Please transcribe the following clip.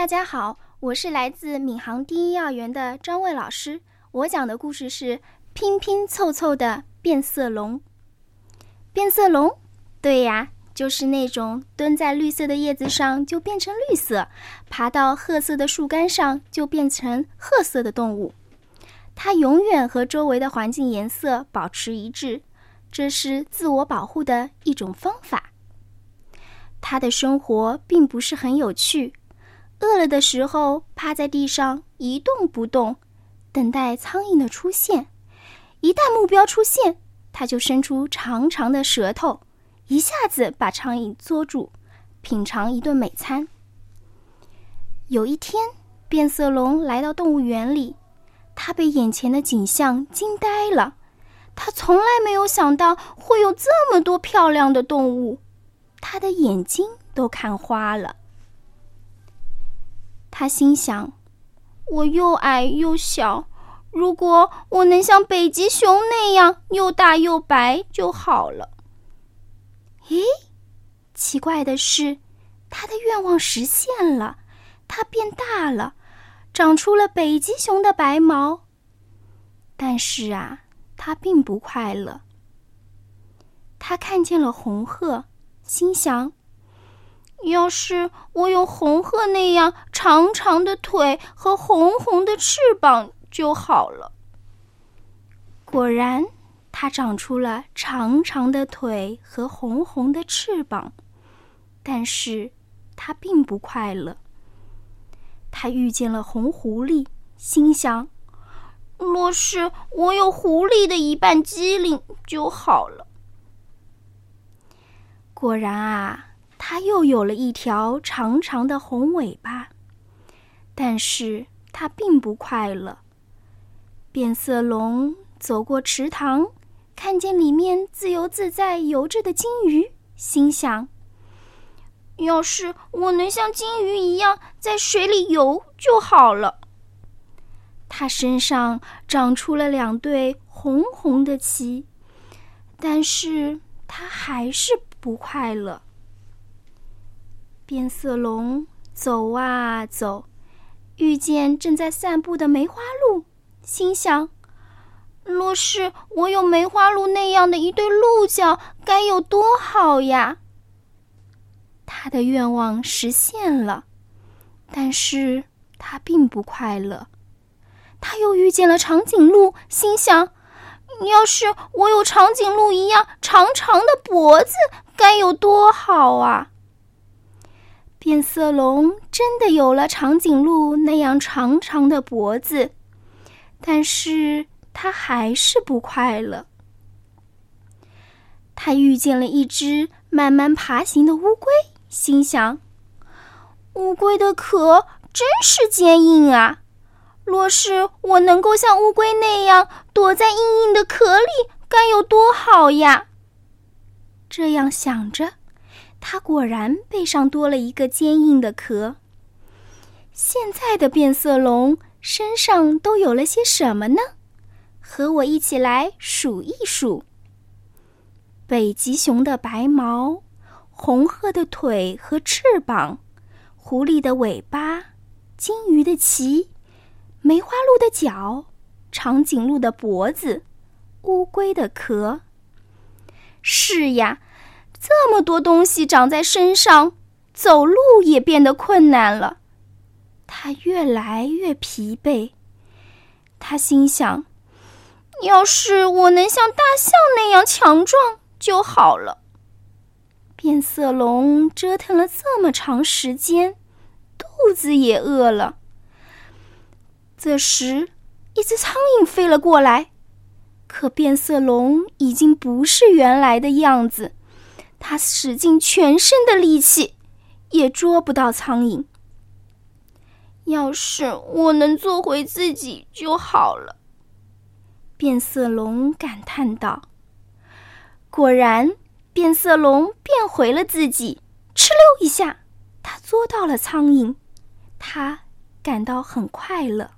大家好，我是来自闵行第一幼儿园的张卫老师。我讲的故事是拼拼凑凑的变色龙。变色龙，对呀，就是那种蹲在绿色的叶子上就变成绿色，爬到褐色的树干上就变成褐色的动物。它永远和周围的环境颜色保持一致，这是自我保护的一种方法。他的生活并不是很有趣，饿了的时候趴在地上一动不动，等待苍蝇的出现。一旦目标出现，它就伸出长长的舌头，一下子把苍蝇捉住，品尝一顿美餐。有一天，变色龙来到动物园里，它被眼前的景象惊呆了。它从来没有想到会有这么多漂亮的动物。它的眼睛都看花了。他心想：“我又矮又小，如果我能像北极熊那样又大又白就好了。”咦，奇怪的是，他的愿望实现了，他变大了，长出了北极熊的白毛。但是啊，他并不快乐。他看见了红鹤。心想：“要是我有红鹤那样长长的腿和红红的翅膀就好了。”果然，它长出了长长的腿和红红的翅膀，但是它并不快乐。它遇见了红狐狸，心想：“若是我有狐狸的一半机灵就好了。”果然啊，它又有了一条长长的红尾巴，但是它并不快乐。变色龙走过池塘，看见里面自由自在游着的金鱼，心想：要是我能像金鱼一样在水里游就好了。它身上长出了两对红红的鳍，但是它还是。不快乐。变色龙走啊走，遇见正在散步的梅花鹿，心想：若是我有梅花鹿那样的一对鹿角，该有多好呀！他的愿望实现了，但是他并不快乐。他又遇见了长颈鹿，心想：要是我有长颈鹿一样长长的脖子。该有多好啊！变色龙真的有了长颈鹿那样长长的脖子，但是它还是不快乐。它遇见了一只慢慢爬行的乌龟，心想：乌龟的壳真是坚硬啊！若是我能够像乌龟那样躲在硬硬的壳里，该有多好呀！这样想着，它果然背上多了一个坚硬的壳。现在的变色龙身上都有了些什么呢？和我一起来数一数：北极熊的白毛，红鹤的腿和翅膀，狐狸的尾巴，金鱼的鳍，梅花鹿的脚，长颈鹿的脖子，乌龟的壳。是呀，这么多东西长在身上，走路也变得困难了。他越来越疲惫。他心想：“要是我能像大象那样强壮就好了。”变色龙折腾了这么长时间，肚子也饿了。这时，一只苍蝇飞了过来。可变色龙已经不是原来的样子，他使尽全身的力气，也捉不到苍蝇。要是我能做回自己就好了，变色龙感叹道。果然，变色龙变回了自己，哧溜一下，它捉到了苍蝇，它感到很快乐。